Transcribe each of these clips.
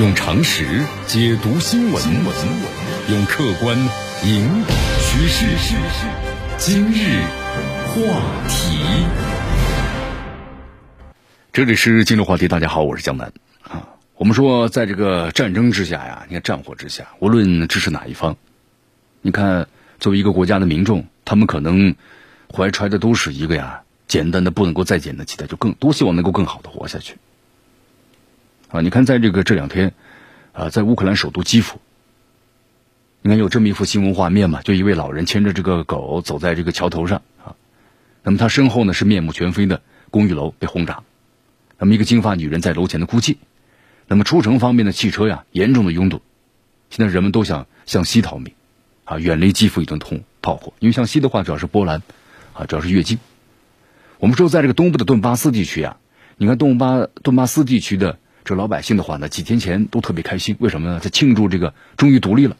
用常识解读新闻，用客观引导趋势。今日话题，这里是今日话题。大家好，我是江南啊。我们说，在这个战争之下呀，你看战火之下，无论支持哪一方，你看作为一个国家的民众，他们可能怀揣的都是一个呀简单的不能够再简单的期待，就更多希望能够更好的活下去。啊，你看，在这个这两天，啊，在乌克兰首都基辅，你看有这么一幅新闻画面嘛？就一位老人牵着这个狗走在这个桥头上啊，那么他身后呢是面目全非的公寓楼被轰炸，那么一个金发女人在楼前的哭泣，那么出城方面的汽车呀严重的拥堵，现在人们都想向西逃命，啊，远离基辅一顿通炮火，因为向西的话主要是波兰，啊，主要是越境。我们说在这个东部的顿巴斯地区啊，你看顿巴顿巴斯地区的。这老百姓的话呢，几天前都特别开心，为什么呢？在庆祝这个终于独立了。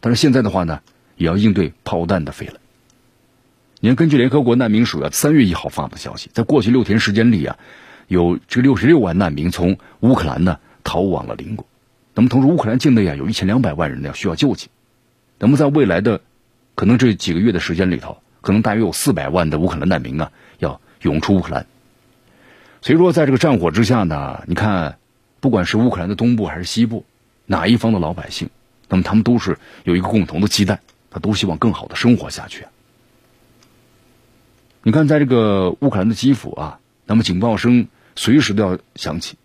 但是现在的话呢，也要应对炮弹的飞来。你看，根据联合国难民署啊，三月一号发布的消息，在过去六天时间里啊，有这六十六万难民从乌克兰呢逃往了邻国。那么同时，乌克兰境内啊，有一千两百万人呢需要救济。那么在未来的可能这几个月的时间里头，可能大约有四百万的乌克兰难民啊要涌出乌克兰。所以说，在这个战火之下呢，你看，不管是乌克兰的东部还是西部，哪一方的老百姓，那么他们都是有一个共同的期待，他都希望更好的生活下去。你看，在这个乌克兰的基辅啊，那么警报声随时都要响起。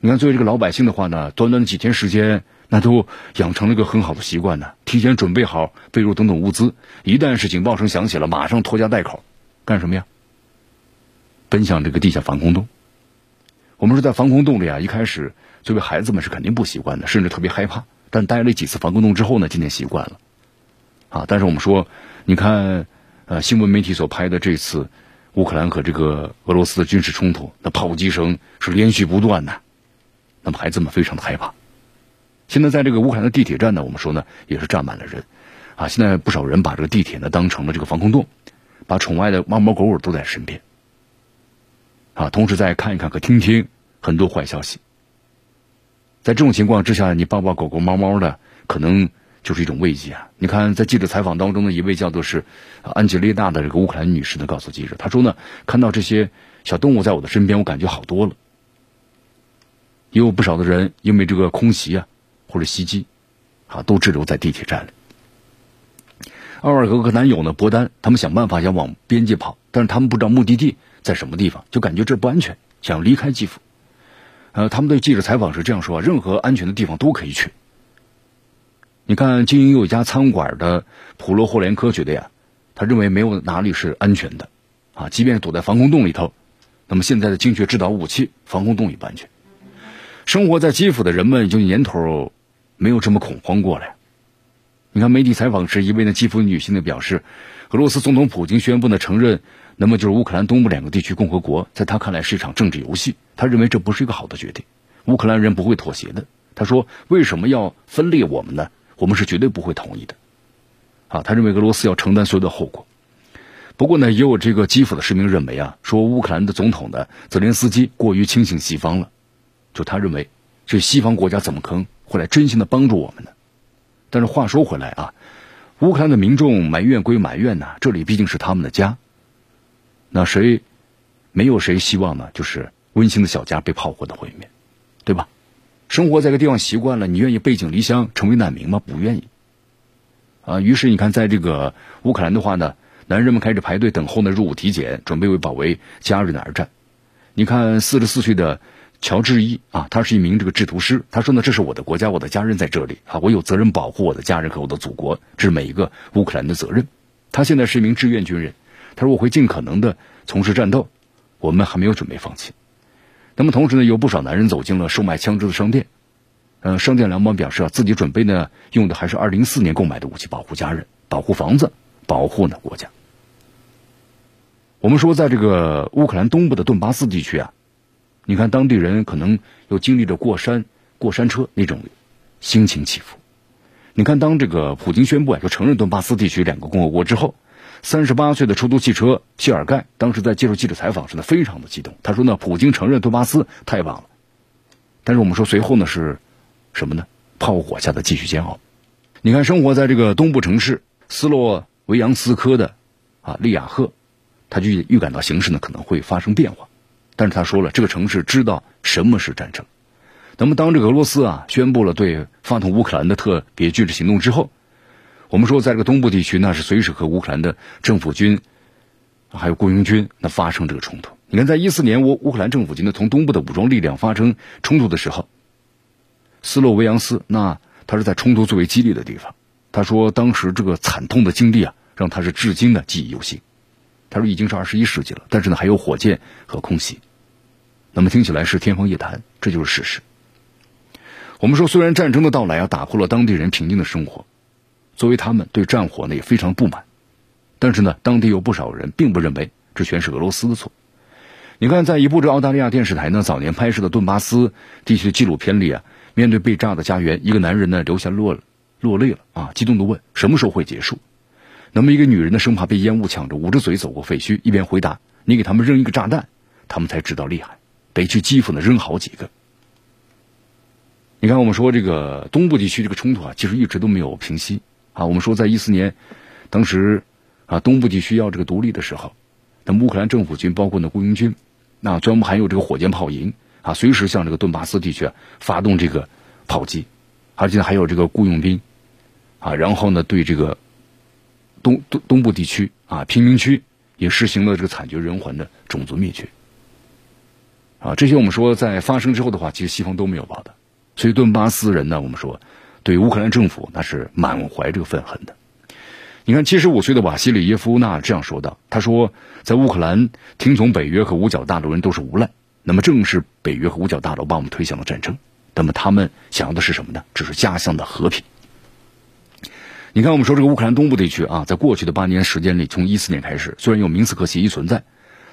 你看，作为这个老百姓的话呢，短短的几天时间，那都养成了一个很好的习惯呢，提前准备好被褥等等物资，一旦是警报声响起了，马上拖家带口，干什么呀？奔向这个地下防空洞。我们说，在防空洞里啊，一开始作为孩子们是肯定不习惯的，甚至特别害怕。但待了几次防空洞之后呢，渐渐习惯了。啊，但是我们说，你看，呃，新闻媒体所拍的这次乌克兰和这个俄罗斯的军事冲突，那炮击声是连续不断的，那么孩子们非常的害怕。现在在这个乌克兰的地铁站呢，我们说呢，也是站满了人。啊，现在不少人把这个地铁呢当成了这个防空洞，把宠爱的猫猫狗狗都在身边。啊，同时再看一看和听听很多坏消息。在这种情况之下，你抱抱狗狗、猫猫的，可能就是一种慰藉啊。你看，在记者采访当中的一位叫做是安吉丽娜的这个乌克兰女士呢，告诉记者，她说呢，看到这些小动物在我的身边，我感觉好多了。也有不少的人因为这个空袭啊或者袭击，啊，都滞留在地铁站里。奥尔格和男友呢，博丹，他们想办法想往边界跑，但是他们不知道目的地。在什么地方就感觉这不安全，想要离开基辅。呃，他们对记者采访时这样说：任何安全的地方都可以去。你看，经营有一家餐馆的普罗霍连科觉得呀，他认为没有哪里是安全的，啊，即便是躲在防空洞里头，那么现在的精确制导武器，防空洞也不安全。生活在基辅的人们已经年头没有这么恐慌过了。你看，媒体采访时，一位呢基辅女性的表示，俄罗斯总统普京宣布呢承认。那么就是乌克兰东部两个地区共和国，在他看来是一场政治游戏。他认为这不是一个好的决定，乌克兰人不会妥协的。他说：“为什么要分裂我们呢？我们是绝对不会同意的。”啊，他认为俄罗斯要承担所有的后果。不过呢，也有这个基辅的市民认为啊，说乌克兰的总统呢泽连斯基过于轻信西方了。就他认为，这西方国家怎么可能会来真心的帮助我们呢？但是话说回来啊，乌克兰的民众埋怨归埋怨呐，这里毕竟是他们的家。那谁没有谁希望呢？就是温馨的小家被炮火的毁灭，对吧？生活在一个地方习惯了，你愿意背井离乡成为难民吗？不愿意。啊，于是你看，在这个乌克兰的话呢，男人们开始排队等候呢入伍体检，准备为保卫家人而战。你看，四十四岁的乔治伊啊，他是一名这个制图师。他说呢，这是我的国家，我的家人在这里啊，我有责任保护我的家人和我的祖国，这是每一个乌克兰的责任。他现在是一名志愿军人。他说：“我会尽可能的从事战斗，我们还没有准备放弃。”那么同时呢，有不少男人走进了售卖枪支的商店。呃，商店老板表示啊，自己准备呢用的还是二零四年购买的武器，保护家人、保护房子、保护呢国家。我们说，在这个乌克兰东部的顿巴斯地区啊，你看当地人可能又经历着过山过山车那种心情起伏。你看，当这个普京宣布啊，就承认顿巴斯地区两个共和国之后。三十八岁的出租汽车谢尔盖当时在接受记者采访时呢，非常的激动。他说呢，普京承认顿巴斯太棒了。但是我们说随后呢是什么呢？炮火下的继续煎熬。你看，生活在这个东部城市斯洛维扬斯科的啊利亚赫，他就预感到形势呢可能会发生变化。但是他说了，这个城市知道什么是战争。那么当这个俄罗斯啊宣布了对发动乌克兰的特别军事行动之后，我们说在这个东部地区那是随时和乌克兰的政府军还有雇佣军那发生这个冲突。你看，在一四年乌乌克兰政府军呢从东部的武装力量发生冲突的时候，斯洛维扬斯那。他是在冲突最为激烈的地方，他说当时这个惨痛的经历啊，让他是至今呢记忆犹新。他说已经是二十一世纪了，但是呢还有火箭和空袭，那么听起来是天方夜谭，这就是事实。我们说，虽然战争的到来啊打破了当地人平静的生活，作为他们对战火呢也非常不满，但是呢当地有不少人并不认为这全是俄罗斯的错。你看，在一部这澳大利亚电视台呢早年拍摄的顿巴斯地区的纪录片里啊。面对被炸的家园，一个男人呢流下落落泪了啊，激动的问：“什么时候会结束？”那么一个女人呢，生怕被烟雾抢着，捂着嘴走过废墟，一边回答：“你给他们扔一个炸弹，他们才知道厉害，得去基辅呢扔好几个。”你看，我们说这个东部地区这个冲突啊，其实一直都没有平息啊。我们说，在一四年，当时啊东部地区要这个独立的时候，那乌克兰政府军包括呢雇佣军，那专门还有这个火箭炮营。啊，随时向这个顿巴斯地区发动这个炮击，而且还有这个雇佣兵，啊，然后呢，对这个东东东部地区啊贫民区也实行了这个惨绝人寰的种族灭绝。啊，这些我们说在发生之后的话，其实西方都没有报道，所以顿巴斯人呢，我们说对乌克兰政府那是满怀这个愤恨的。你看，七十五岁的瓦西里耶夫那这样说道：“他说，在乌克兰听从北约和五角大楼人都是无赖。”那么正是北约和五角大楼把我们推向了战争。那么他们想要的是什么呢？只是家乡的和平。你看，我们说这个乌克兰东部地区啊，在过去的八年时间里，从一四年开始，虽然有明斯克协议存在，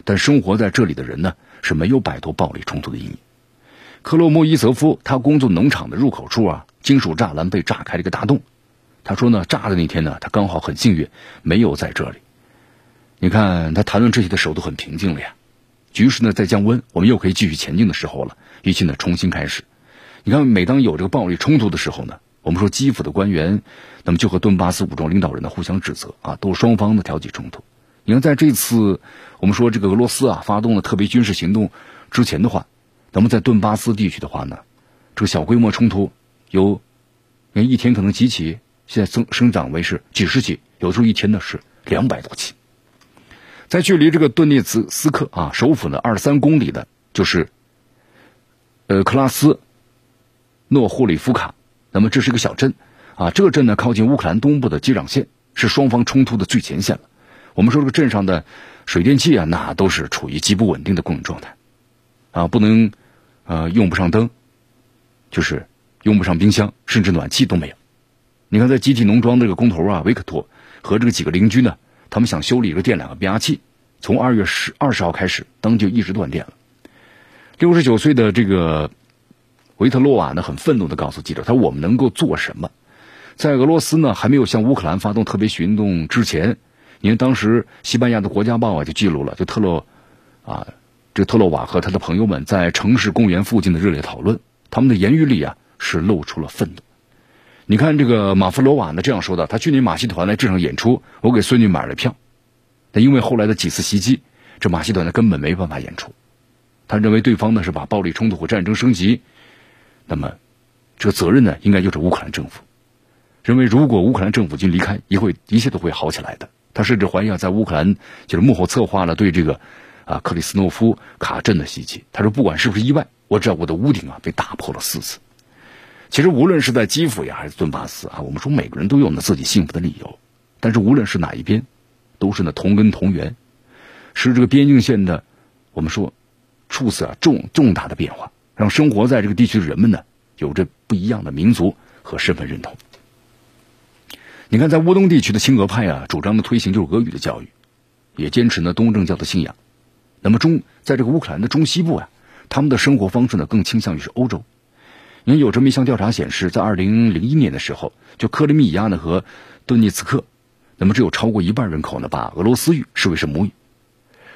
但生活在这里的人呢是没有摆脱暴力冲突的阴影。克洛莫伊泽夫他工作农场的入口处啊，金属栅栏被炸开了一个大洞。他说呢，炸的那天呢，他刚好很幸运，没有在这里。你看他谈论这些的时候都很平静了呀。局势呢在降温，我们又可以继续前进的时候了，一切呢重新开始。你看，每当有这个暴力冲突的时候呢，我们说基辅的官员，那么就和顿巴斯武装领导人呢互相指责啊，都是双方的挑起冲突。你看，在这次我们说这个俄罗斯啊发动了特别军事行动之前的话，那么在顿巴斯地区的话呢，这个小规模冲突有，你一天可能几起，现在增生长为是几十起，有时候一天呢是两百多起。在距离这个顿涅茨斯克啊首府呢二十三公里的，就是呃克拉斯诺霍里夫卡。那么这是一个小镇啊，这个镇呢靠近乌克兰东部的接壤线，是双方冲突的最前线了。我们说这个镇上的水电气啊，那都是处于极不稳定的供应状态啊，不能呃用不上灯，就是用不上冰箱，甚至暖气都没有。你看，在集体农庄这个工头啊维克托和这个几个邻居呢。他们想修理一个电两个变压器，从二月十二十号开始，灯就一直断电了。六十九岁的这个维特洛瓦呢，很愤怒的告诉记者：“他说我们能够做什么？在俄罗斯呢还没有向乌克兰发动特别行动之前，因为当时西班牙的国家报啊就记录了，就特洛啊，这个特洛瓦和他的朋友们在城市公园附近的热烈讨论，他们的言语里啊是露出了愤怒。”你看这个马夫罗瓦呢这样说的：他去年马戏团来这场演出，我给孙女买了票。但因为后来的几次袭击，这马戏团呢根本没办法演出。他认为对方呢是把暴力冲突和战争升级，那么这个责任呢应该就是乌克兰政府。认为如果乌克兰政府军离开，一会一切都会好起来的。他甚至怀疑啊，在乌克兰就是幕后策划了对这个啊克里斯诺夫卡镇的袭击。他说不管是不是意外，我知道我的屋顶啊被打破了四次。其实无论是在基辅呀，还是顿巴斯啊，我们说每个人都有呢自己幸福的理由。但是无论是哪一边，都是呢同根同源，是这个边境线的我们说处此啊重重大的变化，让生活在这个地区的人们呢有着不一样的民族和身份认同。你看，在乌东地区的亲俄派啊，主张的推行就是俄语的教育，也坚持呢东正教的信仰。那么中在这个乌克兰的中西部啊，他们的生活方式呢更倾向于是欧洲。因为有这么一项调查显示，在二零零一年的时候，就克里米亚呢和顿涅茨克，那么只有超过一半人口呢把俄罗斯语视为是母语。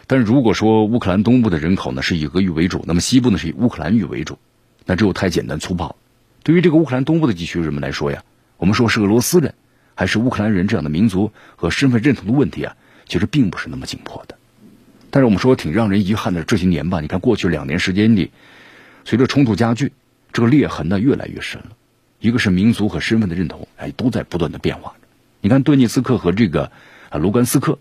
但如果说乌克兰东部的人口呢是以俄语为主，那么西部呢是以乌克兰语为主，那只有太简单粗暴。对于这个乌克兰东部的地区人们来说呀，我们说是俄罗斯人还是乌克兰人这样的民族和身份认同的问题啊，其实并不是那么紧迫的。但是我们说挺让人遗憾的，这些年吧，你看过去两年时间里，随着冲突加剧，这个裂痕呢越来越深了。一个是民族和身份的认同，哎，都在不断的变化。你看顿涅茨克和这个啊卢甘斯克，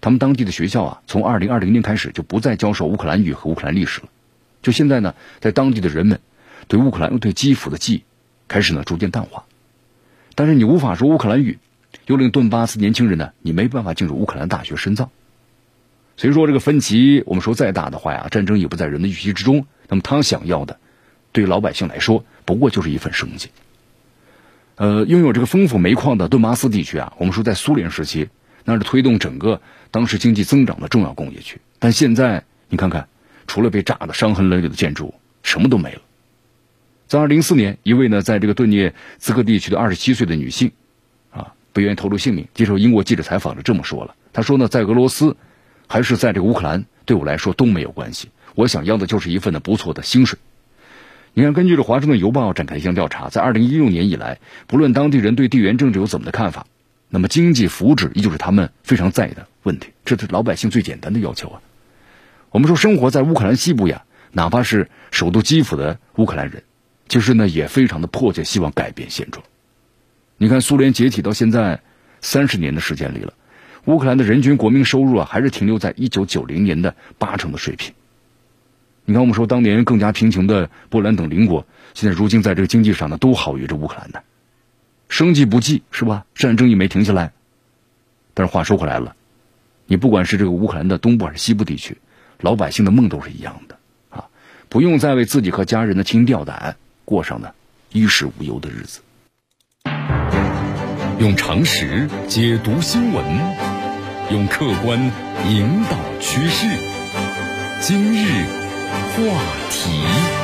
他们当地的学校啊，从二零二零年开始就不再教授乌克兰语和乌克兰历史了。就现在呢，在当地的人们对乌克兰、对基辅的记忆开始呢逐渐淡化。但是你无法说乌克兰语，又令顿巴斯年轻人呢，你没办法进入乌克兰大学深造。所以说这个分歧，我们说再大的话呀，战争也不在人的预期之中。那么他想要的，对老百姓来说，不过就是一份生计。呃，拥有这个丰富煤矿的顿巴斯地区啊，我们说在苏联时期，那是推动整个当时经济增长的重要工业区。但现在你看看，除了被炸的伤痕累累的建筑，什么都没了。在二零零四年，一位呢在这个顿涅茨克地区的二十七岁的女性，啊，不愿意透露姓名，接受英国记者采访的这么说了。她说呢，在俄罗斯。还是在这个乌克兰，对我来说都没有关系。我想要的就是一份的不错的薪水。你看，根据这《华盛顿邮报》展开一项调查，在二零一六年以来，不论当地人对地缘政治有怎么的看法，那么经济福祉依旧是他们非常在意的问题。这是老百姓最简单的要求啊。我们说，生活在乌克兰西部呀，哪怕是首都基辅的乌克兰人，其实呢也非常的迫切希望改变现状。你看，苏联解体到现在三十年的时间里了。乌克兰的人均国民收入啊，还是停留在一九九零年的八成的水平。你看，我们说当年更加贫穷的波兰等邻国，现在如今在这个经济上呢，都好于这乌克兰的，生计不济是吧？战争也没停下来。但是话说回来了，你不管是这个乌克兰的东部还是西部地区，老百姓的梦都是一样的啊，不用再为自己和家人的提心吊胆，过上呢衣食无忧的日子。用常识解读新闻，用客观引导趋势。今日话题。